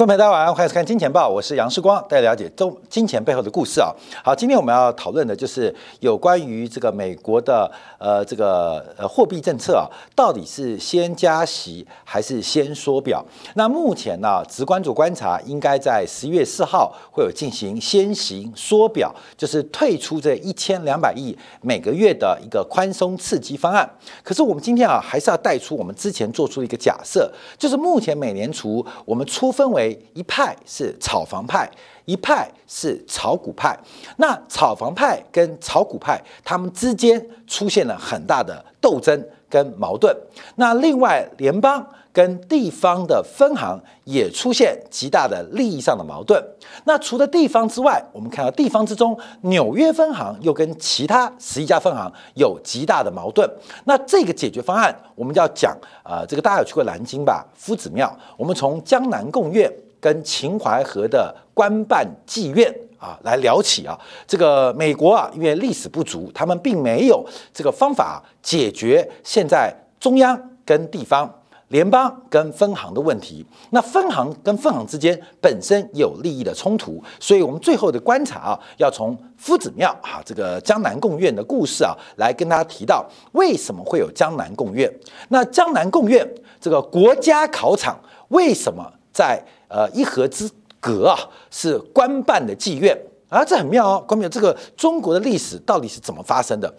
各位朋友，大家晚上欢迎收看《金钱报》，我是杨世光，带大家了解中金钱背后的故事啊。好，今天我们要讨论的就是有关于这个美国的呃这个呃货币政策啊，到底是先加息还是先缩表？那目前呢，直观主观察应该在十一月四号会有进行先行缩表，就是退出这一千两百亿每个月的一个宽松刺激方案。可是我们今天啊，还是要带出我们之前做出的一个假设，就是目前美联储我们初分为一派是炒房派，一派是炒股派。那炒房派跟炒股派，他们之间出现了很大的斗争跟矛盾。那另外，联邦跟地方的分行也出现极大的利益上的矛盾。那除了地方之外，我们看到地方之中，纽约分行又跟其他十一家分行有极大的矛盾。那这个解决方案，我们就要讲啊，这个大家有去过南京吧？夫子庙，我们从江南贡院。跟秦淮河的官办妓院啊来聊起啊，这个美国啊，因为历史不足，他们并没有这个方法解决现在中央跟地方、联邦跟分行的问题。那分行跟分行之间本身有利益的冲突，所以我们最后的观察啊，要从夫子庙啊这个江南贡院的故事啊来跟大家提到为什么会有江南贡院。那江南贡院这个国家考场为什么在？呃，一河之隔啊，是官办的妓院啊，这很妙哦。官办这个中国的历史到底是怎么发生的？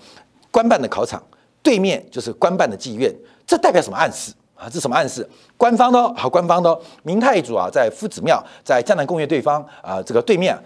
官办的考场对面就是官办的妓院，这代表什么暗示啊？这什么暗示？官方的好，官方的明太祖啊，在夫子庙，在江南贡院对方啊，这个对面。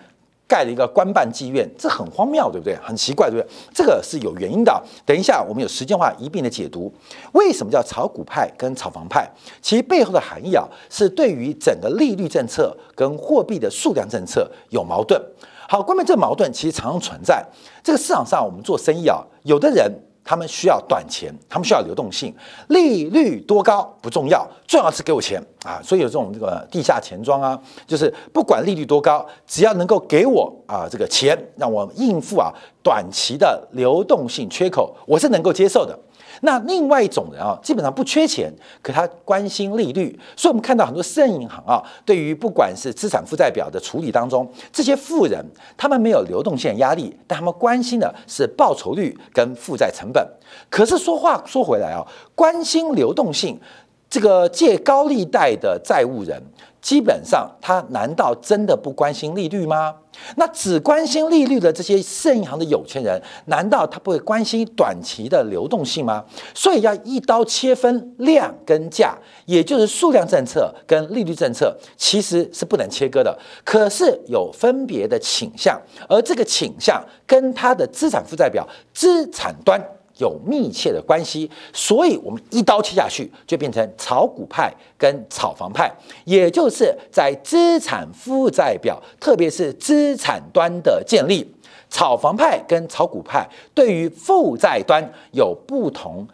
盖了一个官办妓院，这很荒谬，对不对？很奇怪，对不对？这个是有原因的。等一下，我们有时间化一并的解读，为什么叫炒股派跟炒房派？其背后的含义啊，是对于整个利率政策跟货币的数量政策有矛盾。好，关键这矛盾其实常常存在。这个市场上，我们做生意啊，有的人。他们需要短钱，他们需要流动性，利率多高不重要，重要是给我钱啊！所以有这种这个地下钱庄啊，就是不管利率多高，只要能够给我啊这个钱，让我应付啊短期的流动性缺口，我是能够接受的。那另外一种人啊，基本上不缺钱，可他关心利率，所以我们看到很多私人银行啊，对于不管是资产负债表的处理当中，这些富人他们没有流动性压力，但他们关心的是报酬率跟负债成本。可是说话说回来啊，关心流动性，这个借高利贷的债务人。基本上，他难道真的不关心利率吗？那只关心利率的这些私人银行的有钱人，难道他不会关心短期的流动性吗？所以要一刀切分量跟价，也就是数量政策跟利率政策，其实是不能切割的。可是有分别的倾向，而这个倾向跟他的资产负债表资产端。有密切的关系，所以我们一刀切下去，就变成炒股派跟炒房派，也就是在资产负债表，特别是资产端的建立，炒房派跟炒股派对于负债端有不同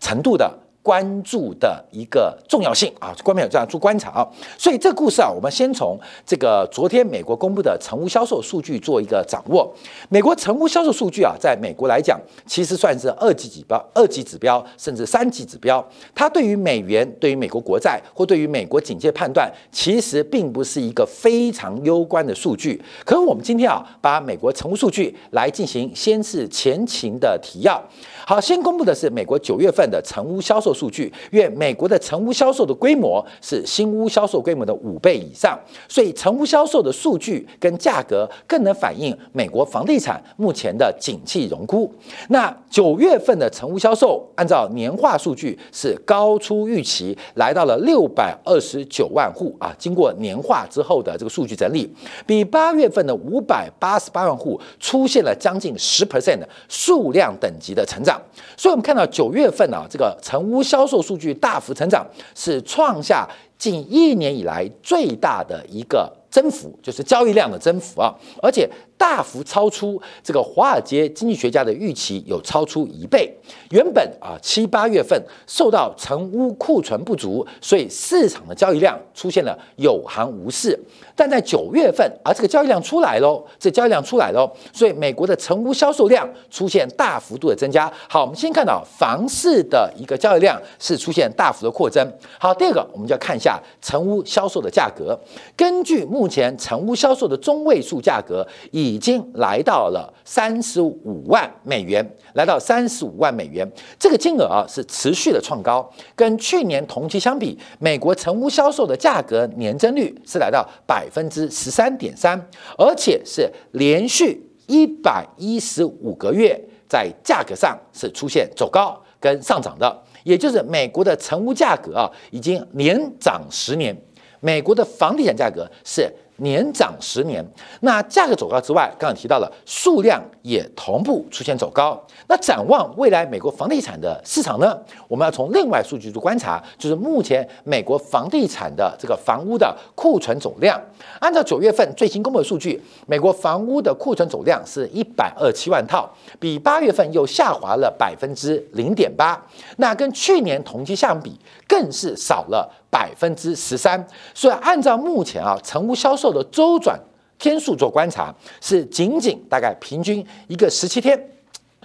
程度的。关注的一个重要性啊，官媒有这样做观察啊，所以这个故事啊，我们先从这个昨天美国公布的成屋销售数据做一个掌握。美国成屋销售数据啊，在美国来讲，其实算是二级指标、二级指标，甚至三级指标。它对于美元、对于美国国债或对于美国警戒判断，其实并不是一个非常攸关的数据。可是我们今天啊，把美国成屋数据来进行先是前情的提要。好，先公布的是美国九月份的成屋销售数据，因为美国的成屋销售的规模是新屋销售规模的五倍以上，所以成屋销售的数据跟价格更能反映美国房地产目前的景气荣枯。那九月份的成屋销售，按照年化数据是高出预期，来到了六百二十九万户啊。经过年化之后的这个数据整理，比八月份的五百八十八万户出现了将近十 percent 的数量等级的成长。所以，我们看到九月份啊，这个成屋销售数据大幅成长，是创下近一年以来最大的一个增幅，就是交易量的增幅啊。而且大幅超出这个华尔街经济学家的预期，有超出一倍。原本啊七八月份受到成屋库存不足，所以市场的交易量出现了有行无市。但在九月份，而这个交易量出来喽，这交易量出来喽，所以美国的成屋销售量出现大幅度的增加。好，我们先看到房市的一个交易量是出现大幅的扩增。好，第二个我们就要看一下成屋销售的价格。根据目前成屋销售的中位数价格，已经来到了三十五万美元，来到三十五万美元，这个金额啊是持续的创高。跟去年同期相比，美国成屋销售的价格年增率是来到百。分之十三点三，而且是连续一百一十五个月在价格上是出现走高跟上涨的，也就是美国的成屋价格啊，已经连涨十年，美国的房地产价格是。年涨十年，那价格走高之外，刚刚提到了数量也同步出现走高。那展望未来美国房地产的市场呢？我们要从另外数据去观察，就是目前美国房地产的这个房屋的库存总量。按照九月份最新公布的数据，美国房屋的库存总量是一百二七万套，比八月份又下滑了百分之零点八。那跟去年同期相比，更是少了。百分之十三，所以按照目前啊成屋销售的周转天数做观察，是仅仅大概平均一个十七天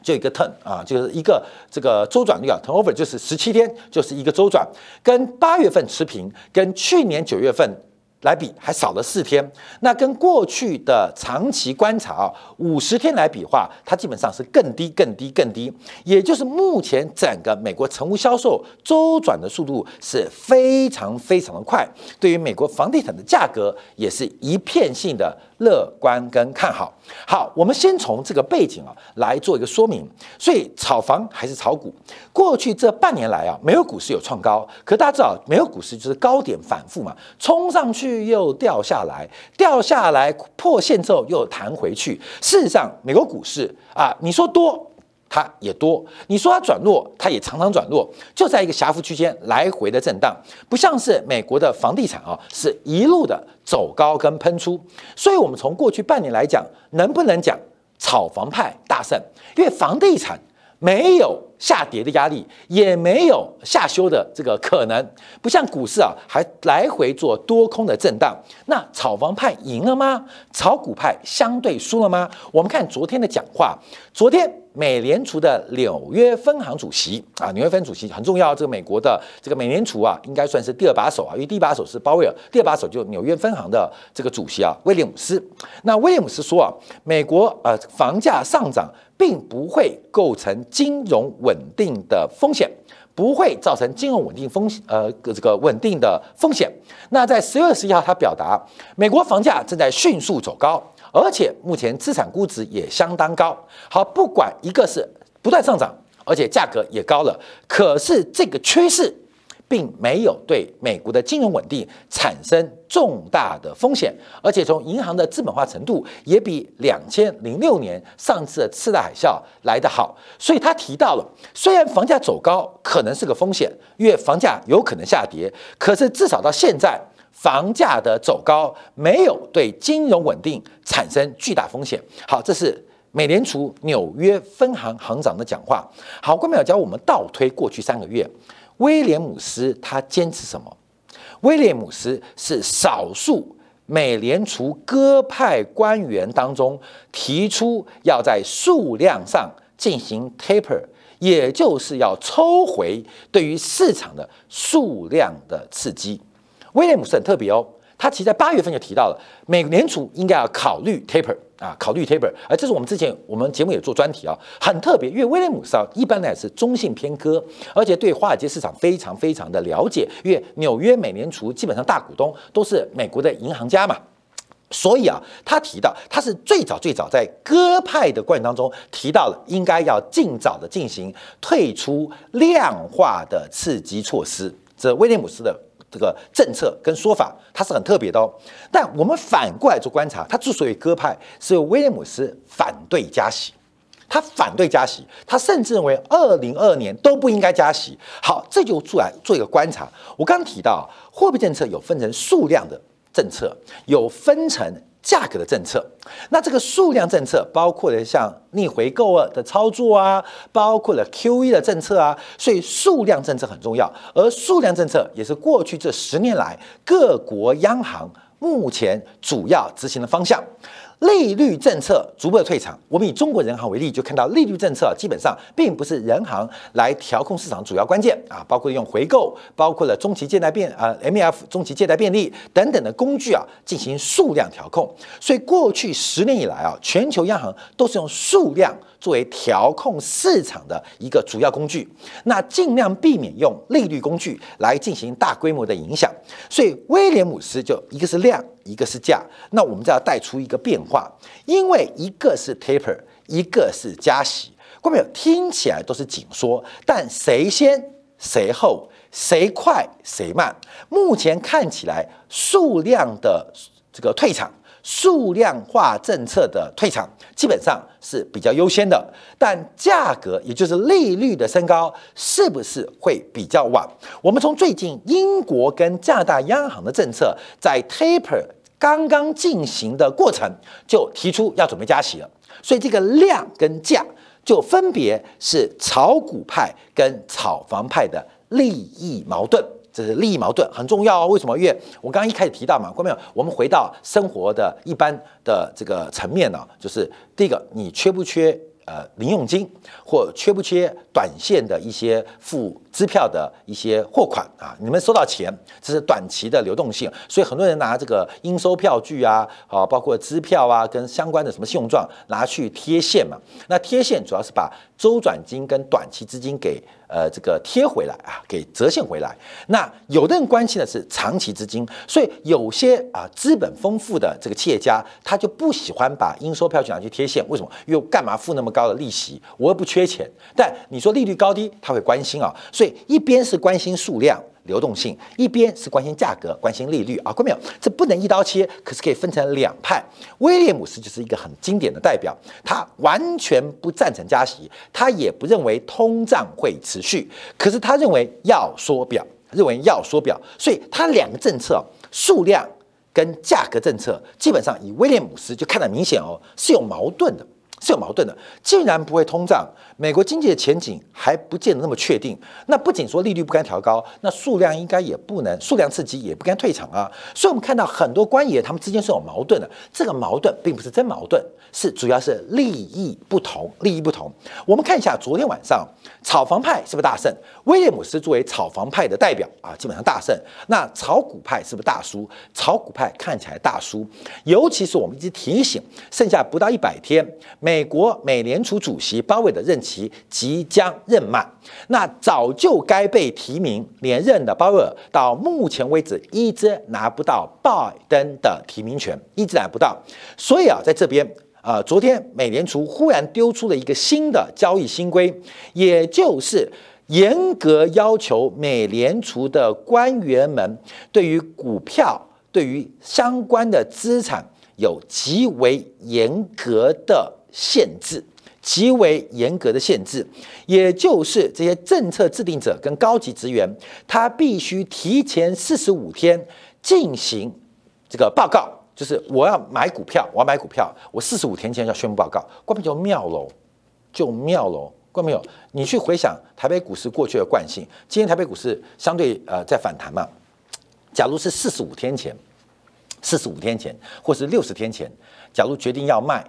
就一个 turn 啊，就是一个这个周转率啊，turnover 就是十七天就是一个周转，跟八月份持平，跟去年九月份。来比还少了四天，那跟过去的长期观察啊，五十天来比话，它基本上是更低、更低、更低。也就是目前整个美国成屋销售周转的速度是非常非常的快，对于美国房地产的价格也是一片性的。乐观跟看好，好，我们先从这个背景啊来做一个说明。所以炒房还是炒股？过去这半年来啊，没有股市有创高，可大家知道，没有股市就是高点反复嘛，冲上去又掉下来，掉下来破线之后又弹回去。事实上，美国股市啊，你说多。它也多，你说它转弱，它也常常转弱，就在一个狭幅区间来回的震荡，不像是美国的房地产啊，是一路的走高跟喷出。所以，我们从过去半年来讲，能不能讲炒房派大胜？因为房地产没有。下跌的压力也没有下修的这个可能，不像股市啊，还来回做多空的震荡。那炒房派赢了吗？炒股派相对输了吗？我们看昨天的讲话，昨天美联储的纽约分行主席啊，纽约分主席很重要，这个美国的这个美联储啊，应该算是第二把手啊，因为第一把手是鲍威尔，第二把手就纽约分行的这个主席啊，威廉姆斯。那威廉姆斯说啊，美国呃房价上涨并不会构成金融稳定的风险不会造成金融稳定风险，呃，这个稳定的风险。那在十月二十一号，他表达，美国房价正在迅速走高，而且目前资产估值也相当高。好，不管一个是不断上涨，而且价格也高了，可是这个趋势。并没有对美国的金融稳定产生重大的风险，而且从银行的资本化程度也比两千零六年上次的次贷海啸来得好。所以他提到了，虽然房价走高可能是个风险，因为房价有可能下跌，可是至少到现在，房价的走高没有对金融稳定产生巨大风险。好，这是美联储纽约分行行长的讲话。好，关淼教我们倒推过去三个月。威廉姆斯他坚持什么？威廉姆斯是少数美联储鸽派官员当中提出要在数量上进行 taper，也就是要抽回对于市场的数量的刺激。威廉姆斯很特别哦。他其实在八月份就提到了，美联储应该要考虑 taper 啊，考虑 taper，而这是我们之前我们节目也做专题啊，很特别，因为威廉姆斯啊一般呢是中性偏鸽，而且对华尔街市场非常非常的了解，因为纽约美联储基本上大股东都是美国的银行家嘛，所以啊，他提到他是最早最早在鸽派的观点当中提到了应该要尽早的进行退出量化的刺激措施，这威廉姆斯的。这个政策跟说法，它是很特别的哦。但我们反过来做观察，它之所以鸽派，是威廉姆斯反对加息，他反对加息，他甚至认为二零二年都不应该加息。好，这就出来做一个观察。我刚刚提到，货币政策有分成数量的政策，有分成价格的政策。那这个数量政策包括了像逆回购的操作啊，包括了 QE 的政策啊，所以数量政策很重要。而数量政策也是过去这十年来各国央行目前主要执行的方向。利率政策逐步的退场，我们以中国人行为例，就看到利率政策基本上并不是人行来调控市场主要关键啊，包括用回购，包括了中期借贷便啊 M F 中期借贷便利等等的工具啊进行数量调控。所以过去十年以来啊，全球央行都是用数量作为调控市场的一个主要工具，那尽量避免用利率工具来进行大规模的影响。所以威廉姆斯就一个是量。一个是价，那我们就要带出一个变化，因为一个是 taper，一个是加息，各位听起来都是紧缩，但谁先谁后，谁快谁慢？目前看起来数量的这个退场，数量化政策的退场基本上是比较优先的，但价格也就是利率的升高是不是会比较晚？我们从最近英国跟加拿大央行的政策在 taper。刚刚进行的过程就提出要准备加息了，所以这个量跟价就分别是炒股派跟炒房派的利益矛盾，这是利益矛盾很重要哦。为什么？因为我刚刚一开始提到嘛，关没有？我们回到生活的一般的这个层面呢，就是第一个，你缺不缺？呃，零用金或缺不缺短线的一些付支票的一些货款啊？你们收到钱，这是短期的流动性，所以很多人拿这个应收票据啊，啊，包括支票啊，跟相关的什么信用状拿去贴现嘛。那贴现主要是把周转金跟短期资金给。呃，这个贴回来啊，给折现回来。那有的人关心的是长期资金，所以有些啊资本丰富的这个企业家，他就不喜欢把应收票据拿去贴现。为什么？因为干嘛付那么高的利息？我又不缺钱。但你说利率高低，他会关心啊。所以一边是关心数量。流动性一边是关心价格、关心利率啊，看到没有？这不能一刀切，可是可以分成两派。威廉姆斯就是一个很经典的代表，他完全不赞成加息，他也不认为通胀会持续，可是他认为要缩表，认为要缩表，所以他两个政策数量跟价格政策，基本上以威廉姆斯就看得明显哦，是有矛盾的。是有矛盾的。既然不会通胀，美国经济的前景还不见得那么确定。那不仅说利率不该调高，那数量应该也不能数量刺激也不该退场啊。所以，我们看到很多官员他们之间是有矛盾的。这个矛盾并不是真矛盾，是主要是利益不同。利益不同。我们看一下昨天晚上炒房派是不是大胜？威廉姆斯作为炒房派的代表啊，基本上大胜。那炒股派是不是大输？炒股派看起来大输。尤其是我们一直提醒，剩下不到一百天。美国美联储主席鲍威尔的任期即将任满，那早就该被提名连任的鲍威尔，到目前为止一直拿不到拜登的提名权，一直拿不到。所以啊，在这边啊，昨天美联储忽然丢出了一个新的交易新规，也就是严格要求美联储的官员们对于股票、对于相关的资产有极为严格的。限制极为严格的限制，也就是这些政策制定者跟高级职员，他必须提前四十五天进行这个报告，就是我要买股票，我要买股票，我四十五天前要宣布报告。关闭就妙喽，就妙喽。关没有？你去回想台北股市过去的惯性，今天台北股市相对呃在反弹嘛。假如是四十五天前，四十五天前，或是六十天前，假如决定要卖。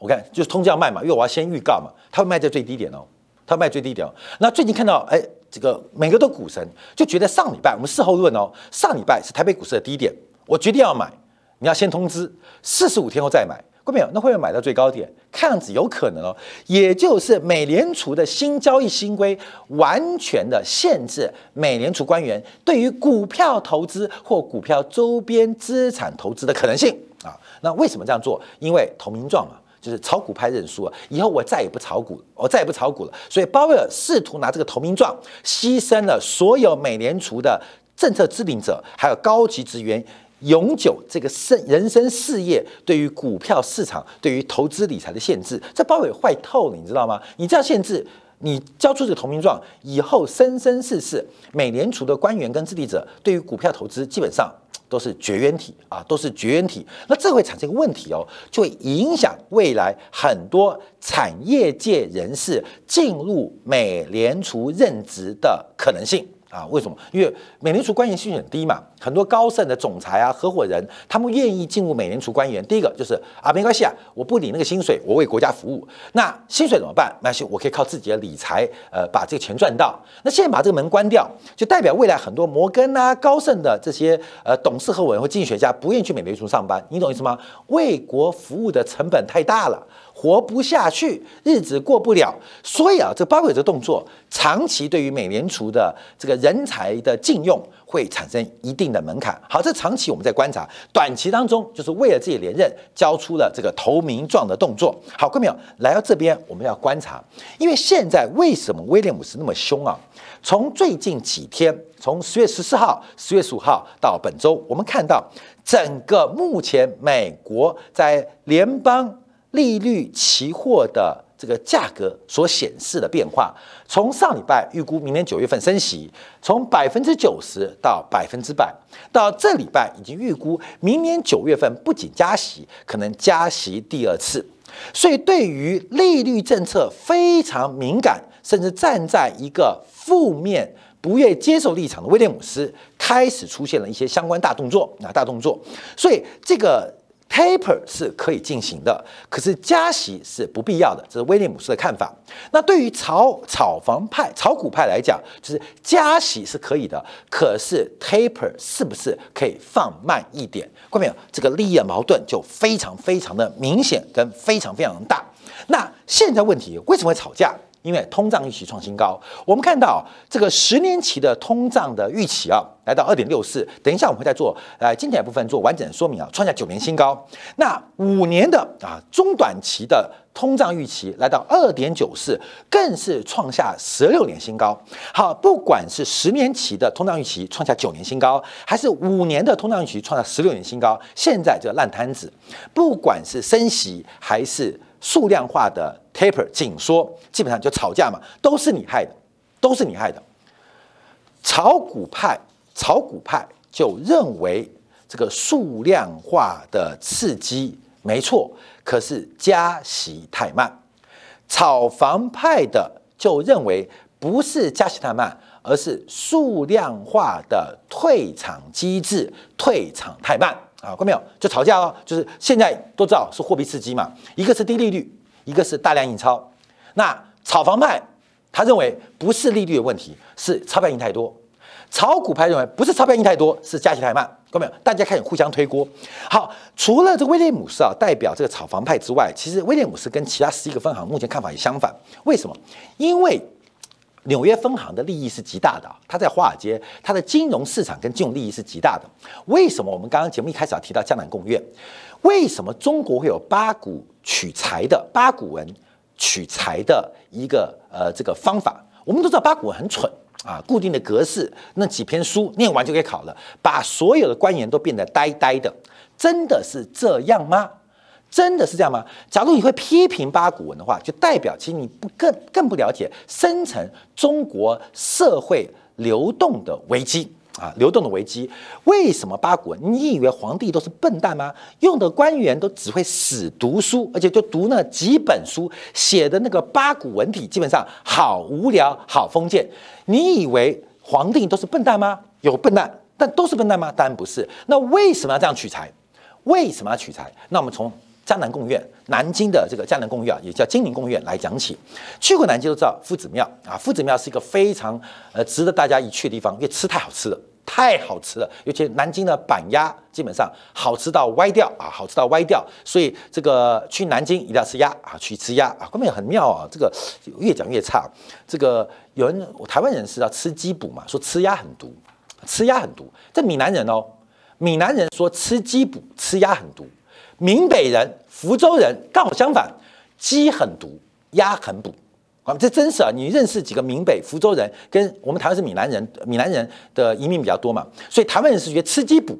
我看就是通知要卖嘛，因为我要先预告嘛，他会卖在最低点哦，他卖最低点哦。那最近看到，哎，这个每个都股神就觉得上礼拜我们事后论哦，上礼拜是台北股市的低点，我决定要买，你要先通知，四十五天后再买，过没有？那会不会买到最高点？看样子有可能哦，也就是美联储的新交易新规，完全的限制美联储官员对于股票投资或股票周边资产投资的可能性啊。那为什么这样做？因为投名状嘛。就是炒股派认输了，以后我再也不炒股，我再也不炒股了。所以鲍威尔试图拿这个投名状，牺牲了所有美联储的政策制定者，还有高级职员永久这个生人生事业对于股票市场、对于投资理财的限制。这鲍威尔坏透了，你知道吗？你这样限制，你交出这个投名状以后，生生世世美联储的官员跟制定者对于股票投资基本上都是绝缘体啊，都是绝缘体。那这会产生一个问题哦，就会影响未来很多产业界人士进入美联储任职的可能性。啊，为什么？因为美联储官员薪水很低嘛，很多高盛的总裁啊、合伙人，他们愿意进入美联储官员。第一个就是啊，没关系啊，我不领那个薪水，我为国家服务。那薪水怎么办？没关系，我可以靠自己的理财，呃，把这个钱赚到。那现在把这个门关掉，就代表未来很多摩根啊、高盛的这些呃董事合伙人或经济学家不愿意去美联储上班。你懂意思吗？为国服务的成本太大了。活不下去，日子过不了，所以啊，这包括这个动作，长期对于美联储的这个人才的禁用会产生一定的门槛。好，这长期我们在观察，短期当中就是为了自己连任，交出了这个投名状的动作。好，各位朋友来到这边，我们要观察，因为现在为什么威廉姆斯那么凶啊？从最近几天，从十月十四号、十月十五号到本周，我们看到整个目前美国在联邦。利率期货的这个价格所显示的变化，从上礼拜预估明年九月份升息，从百分之九十到百分之百，到这礼拜已经预估明年九月份不仅加息，可能加息第二次。所以对于利率政策非常敏感，甚至站在一个负面、不愿接受立场的威廉姆斯，开始出现了一些相关大动作啊，大动作。所以这个。Taper 是可以进行的，可是加息是不必要的，这是威廉姆斯的看法。那对于炒炒房派、炒股派来讲，就是加息是可以的，可是 Taper 是不是可以放慢一点？看到没有？这个利益矛盾就非常非常的明显，跟非常非常大。那现在问题为什么会吵架？因为通胀预期创新高，我们看到这个十年期的通胀的预期啊，来到二点六四。等一下我们会再做呃经典部分做完整的说明啊，创下九年新高。那五年的啊中短期的通胀预期来到二点九四，更是创下十六年新高。好，不管是十年期的通胀预期创下九年新高，还是五年的通胀预期创下十六年新高，现在这个烂摊子，不管是升息还是。数量化的 taper 紧缩，基本上就吵架嘛，都是你害的，都是你害的。炒股派，炒股派就认为这个数量化的刺激没错，可是加息太慢。炒房派的就认为不是加息太慢，而是数量化的退场机制退场太慢。啊，看没有？就吵架哦，就是现在都知道是货币刺激嘛，一个是低利率，一个是大量印钞。那炒房派他认为不是利率的问题，是钞票印太多；炒股派认为不是钞票印太多，是加息太慢。看没有？大家开始互相推锅。好，除了这威廉姆斯啊代表这个炒房派之外，其实威廉姆斯跟其他十一个分行目前看法也相反。为什么？因为。纽约分行的利益是极大的，它在华尔街，它的金融市场跟金融利益是极大的。为什么我们刚刚节目一开始要提到江南贡院？为什么中国会有八股取财的八股文取财的一个呃这个方法？我们都知道八股文很蠢啊，固定的格式，那几篇书念完就可以考了，把所有的官员都变得呆呆的，真的是这样吗？真的是这样吗？假如你会批评八股文的话，就代表其实你不更更不了解深层中国社会流动的危机啊，流动的危机。为什么八股文？你以为皇帝都是笨蛋吗？用的官员都只会死读书，而且就读那几本书写的那个八股文体，基本上好无聊，好封建。你以为皇帝都是笨蛋吗？有笨蛋，但都是笨蛋吗？当然不是。那为什么要这样取材？为什么要取材？那我们从江南贡院，南京的这个江南贡院啊，也叫金陵贡院来讲起。去过南京都知道夫子庙啊，夫子庙是一个非常呃值得大家一去的地方，因为吃太好吃了，太好吃了。尤其南京的板鸭基本上好吃到歪掉啊，好吃到歪掉。所以这个去南京一定要吃鸭啊，去吃鸭啊，关键很妙啊。这个越讲越差。这个有人台湾人是要吃鸡补嘛，说吃鸭很毒，吃鸭很毒。这闽南人哦，闽南人说吃鸡补，吃鸭很毒。闽北人、福州人刚好相反，鸡很毒，鸭很补。啊，这真是啊！你认识几个闽北、福州人？跟我们台湾是闽南人，闽南人的移民比较多嘛，所以台湾人是觉得吃鸡补，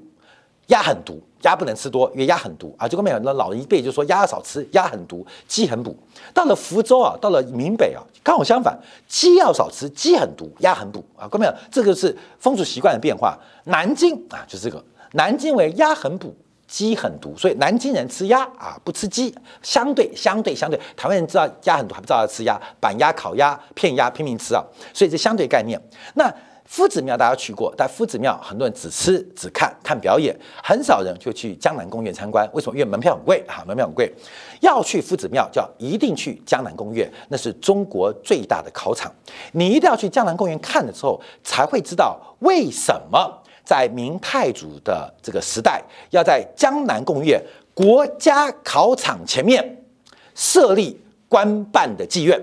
鸭很毒，鸭不能吃多，因为鸭很毒啊。结果没有，那老一辈就说鸭少吃，鸭很毒，鸡很补。到了福州啊，到了闽北啊，刚好相反，鸡要少吃，鸡很毒，鸭很补啊。各位没有，这个是风俗习惯的变化。南京啊，就是这个。南京为鸭很补。鸡很毒，所以南京人吃鸭啊，不吃鸡。相对相对相对，台湾人知道鸭很毒，还不知道要吃鸭，板鸭、烤鸭、片鸭拼命吃啊。所以这相对概念。那夫子庙大家去过，但夫子庙很多人只吃只看看表演，很少人就去江南公园参观。为什么？因为门票很贵啊，门票很贵。要去夫子庙，就要一定去江南公园，那是中国最大的考场。你一定要去江南公园看了之后，才会知道为什么。在明太祖的这个时代，要在江南贡院国家考场前面设立官办的妓院，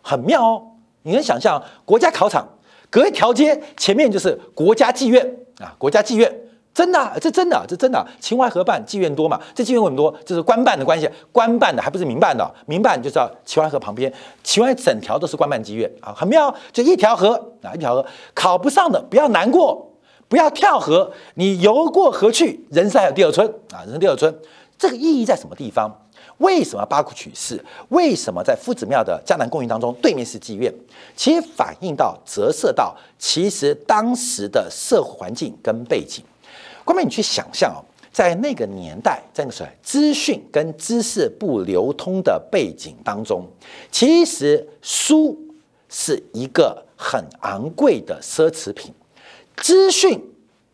很妙哦。你能想象国家考场隔一条街前面就是国家妓院啊？国家妓院真的，这真的，这真的。秦淮河畔妓院多嘛？这妓院很多，这是官办的关系。官办的还不是民办的，民办就知道秦淮河旁边，秦淮整条都是官办妓院啊，很妙。就一条河啊，一条河，考不上的不要难过。不要跳河，你游过河去，人生还有第二春啊！人生第二春，这个意义在什么地方？为什么八股取士？为什么在夫子庙的江南公园当中，对面是妓院？其实反映到、折射到，其实当时的社会环境跟背景。关妹，你去想象哦，在那个年代，在那个时候，资讯跟知识不流通的背景当中，其实书是一个很昂贵的奢侈品。资讯、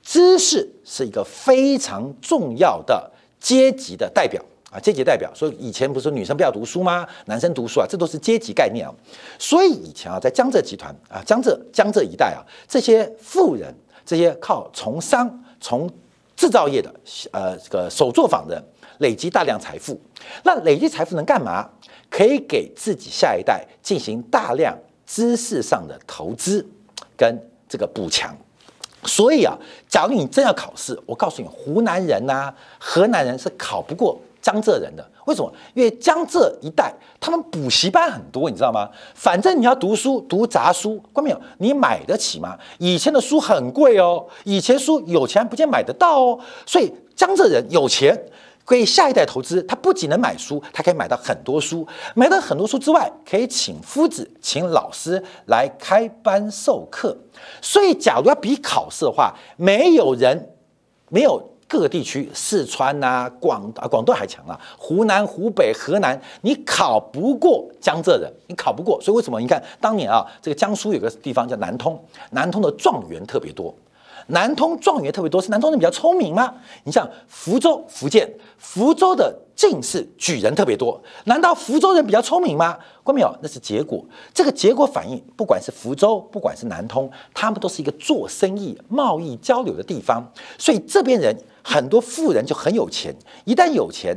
知识是一个非常重要的阶级的代表啊，阶级代表。所以以前不是说女生不要读书吗？男生读书啊，这都是阶级概念啊。所以以前啊，在江浙集团啊，江浙江浙一带啊，这些富人，这些靠从商、从制造业的呃这个手作坊的，累积大量财富。那累积财富能干嘛？可以给自己下一代进行大量知识上的投资跟这个补强。所以啊，假如你真要考试，我告诉你，湖南人呐、河南人是考不过江浙人的。为什么？因为江浙一带他们补习班很多，你知道吗？反正你要读书，读杂书，关没有？你买得起吗？以前的书很贵哦，以前书有钱不见买得到哦。所以江浙人有钱。可以下一代投资，他不仅能买书，他可以买到很多书。买到很多书之外，可以请夫子、请老师来开班授课。所以，假如要比考试的话，没有人，没有各个地区，四川呐、广啊、广东还强啊，湖南、湖北、河南，你考不过江浙人，你考不过。所以为什么？你看当年啊，这个江苏有个地方叫南通，南通的状元特别多。南通状元特别多，是南通人比较聪明吗？你像福州、福建，福州的进士举人特别多，难道福州人比较聪明吗？关没有？那是结果。这个结果反映，不管是福州，不管是南通，他们都是一个做生意、贸易交流的地方，所以这边人很多富人就很有钱。一旦有钱，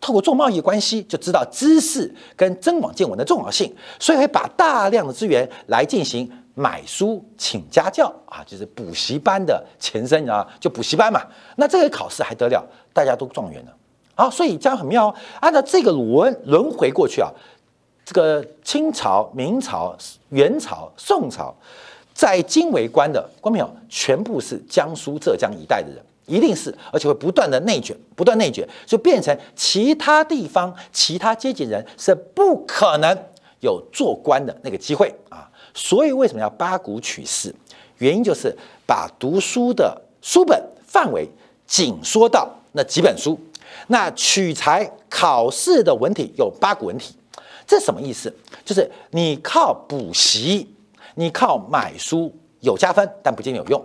透过做贸易关系，就知道知识跟增广见闻的重要性，所以会把大量的资源来进行。买书请家教啊，就是补习班的前身啊，就补习班嘛。那这个考试还得了，大家都状元了啊。所以这样很妙哦。按照这个轮轮回过去啊，这个清朝、明朝、元朝、宋朝，在京为官的官没有，全部是江苏、浙江一带的人，一定是，而且会不断的内卷，不断内卷，就变成其他地方、其他阶级人是不可能有做官的那个机会啊。所以为什么要八股取士？原因就是把读书的书本范围紧缩到那几本书。那取材考试的文体有八股文体，这什么意思？就是你靠补习，你靠买书有加分，但不见得有用。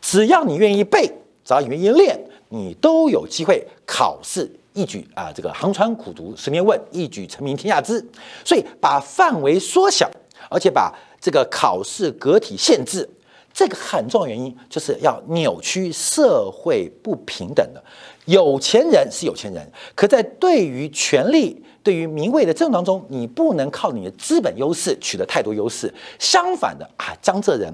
只要你愿意背，只要你愿意练，你都有机会考试一举啊！这个寒窗苦读十年问，一举成名天下知。所以把范围缩小，而且把这个考试格体限制，这个很重要原因就是要扭曲社会不平等的。有钱人是有钱人，可在对于权力、对于名位的争当中，你不能靠你的资本优势取得太多优势。相反的啊，江浙人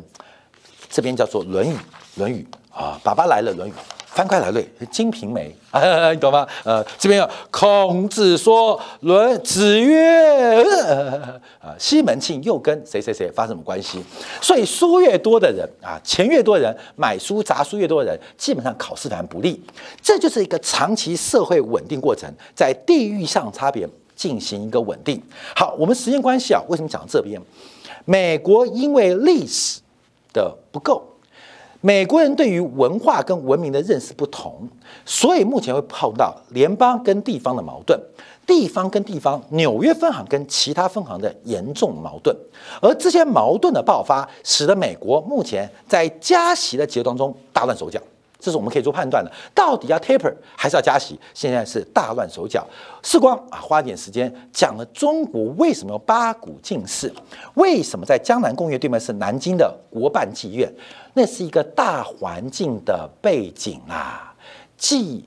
这边叫做《论语》，《论语》啊，爸爸来了，《论语》。翻开来对，《金瓶梅》啊，你懂吗？呃，这边有孔子说，论子曰，啊，西门庆又跟谁谁谁发生什么关系？所以书越多的人啊，钱越多的人，买书杂书越多的人，基本上考试反而不利。这就是一个长期社会稳定过程，在地域上差别进行一个稳定。好，我们时间关系啊，为什么讲这边？美国因为历史的不够。美国人对于文化跟文明的认识不同，所以目前会碰到联邦跟地方的矛盾，地方跟地方，纽约分行跟其他分行的严重矛盾，而这些矛盾的爆发，使得美国目前在加息的节奏当中大乱手脚。这是我们可以做判断的，到底要 taper 还是要加息？现在是大乱手脚。世光啊，花点时间讲了中国为什么八股进士，为什么在江南工业对面是南京的国办妓院？那是一个大环境的背景啊，妓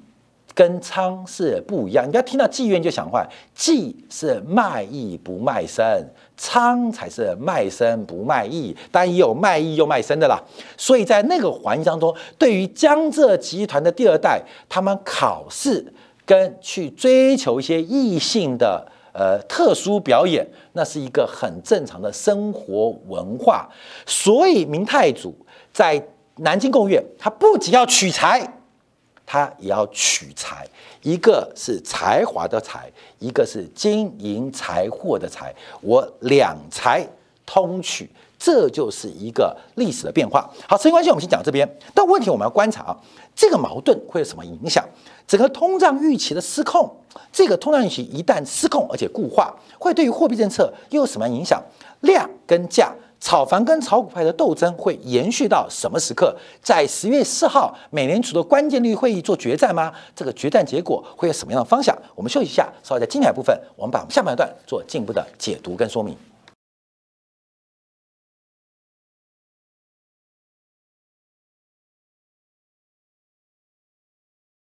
跟娼是不一样。你不要听到妓院就想坏，妓是卖艺不卖身。仓才是卖身不卖艺，当然也有卖艺又卖身的啦。所以在那个环境当中，对于江浙集团的第二代，他们考试跟去追求一些异性的呃特殊表演，那是一个很正常的生活文化。所以明太祖在南京贡院，他不仅要取材。他也要取财，一个是才华的才，一个是经营财货的财，我两财通取，这就是一个历史的变化。好，时间关系，我们先讲这边。但问题我们要观察啊，这个矛盾会有什么影响？整个通胀预期的失控，这个通胀预期一旦失控而且固化，会对于货币政策又有什么影响？量跟价。炒房跟炒股派的斗争会延续到什么时刻？在十月四号美联储的关键利率会议做决战吗？这个决战结果会有什么样的方向？我们休息一下，稍后在精彩部分，我们把下半段做进一步的解读跟说明。